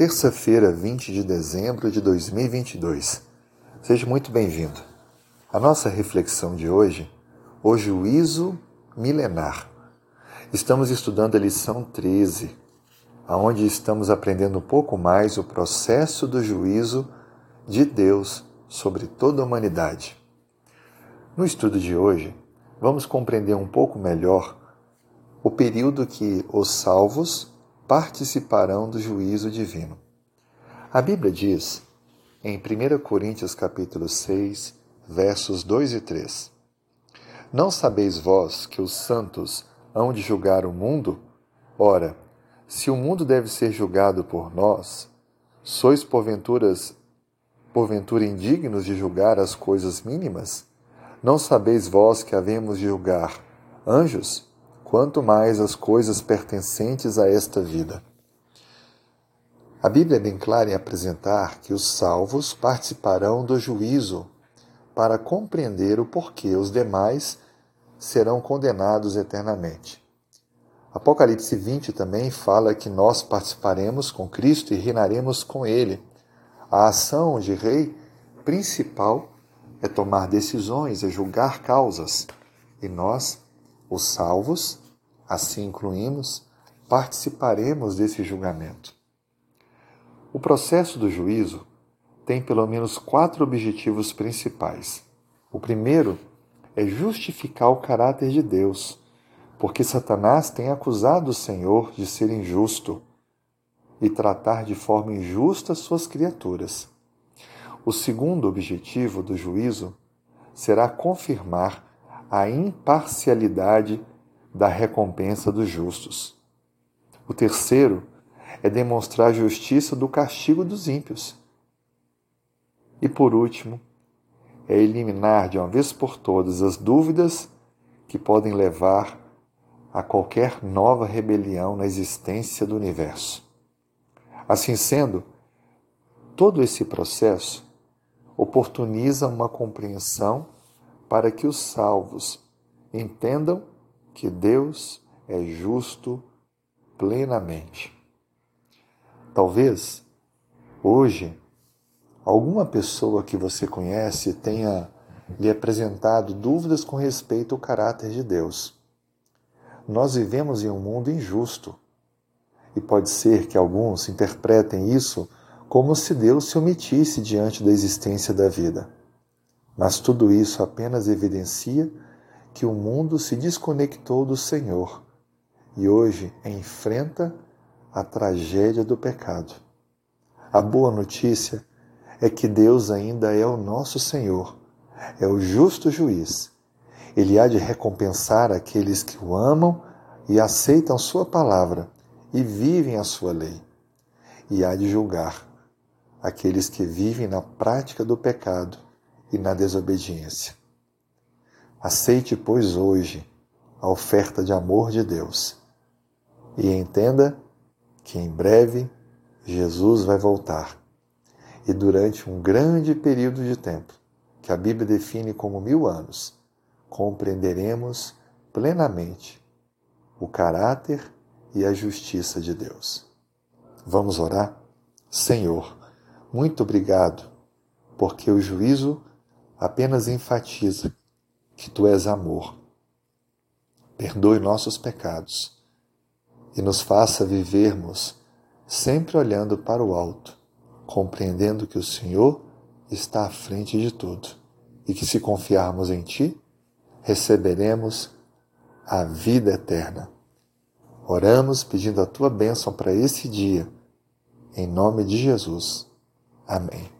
terça-feira, 20 de dezembro de 2022. Seja muito bem-vindo. A nossa reflexão de hoje, o juízo milenar. Estamos estudando a lição 13, aonde estamos aprendendo um pouco mais o processo do juízo de Deus sobre toda a humanidade. No estudo de hoje, vamos compreender um pouco melhor o período que os salvos participarão do juízo divino. A Bíblia diz, em 1 Coríntios capítulo 6, versos 2 e 3: Não sabeis vós que os santos hão de julgar o mundo? Ora, se o mundo deve ser julgado por nós, sois porventuras porventura indignos de julgar as coisas mínimas? Não sabeis vós que havemos de julgar anjos? Quanto mais as coisas pertencentes a esta vida. A Bíblia é bem clara em apresentar que os salvos participarão do juízo para compreender o porquê os demais serão condenados eternamente. Apocalipse 20 também fala que nós participaremos com Cristo e reinaremos com Ele. A ação de rei principal é tomar decisões, é julgar causas, e nós os salvos, assim incluímos, participaremos desse julgamento. O processo do juízo tem pelo menos quatro objetivos principais. O primeiro é justificar o caráter de Deus, porque Satanás tem acusado o Senhor de ser injusto e tratar de forma injusta suas criaturas. O segundo objetivo do juízo será confirmar a imparcialidade da recompensa dos justos. O terceiro é demonstrar a justiça do castigo dos ímpios. E por último, é eliminar de uma vez por todas as dúvidas que podem levar a qualquer nova rebelião na existência do universo. Assim sendo, todo esse processo oportuniza uma compreensão para que os salvos entendam que Deus é justo plenamente. Talvez hoje alguma pessoa que você conhece tenha lhe apresentado dúvidas com respeito ao caráter de Deus. Nós vivemos em um mundo injusto e pode ser que alguns interpretem isso como se Deus se omitisse diante da existência da vida. Mas tudo isso apenas evidencia que o mundo se desconectou do Senhor e hoje enfrenta a tragédia do pecado. A boa notícia é que Deus ainda é o nosso Senhor, é o justo juiz. Ele há de recompensar aqueles que o amam e aceitam Sua palavra e vivem a Sua lei, e há de julgar aqueles que vivem na prática do pecado e na desobediência. Aceite, pois, hoje a oferta de amor de Deus e entenda que em breve Jesus vai voltar. E durante um grande período de tempo, que a Bíblia define como mil anos, compreenderemos plenamente o caráter e a justiça de Deus. Vamos orar? Senhor, muito obrigado, porque o juízo apenas enfatiza que tu és amor. Perdoe nossos pecados e nos faça vivermos sempre olhando para o alto, compreendendo que o Senhor está à frente de tudo e que se confiarmos em Ti, receberemos a vida eterna. Oramos pedindo a Tua bênção para esse dia, em nome de Jesus. Amém.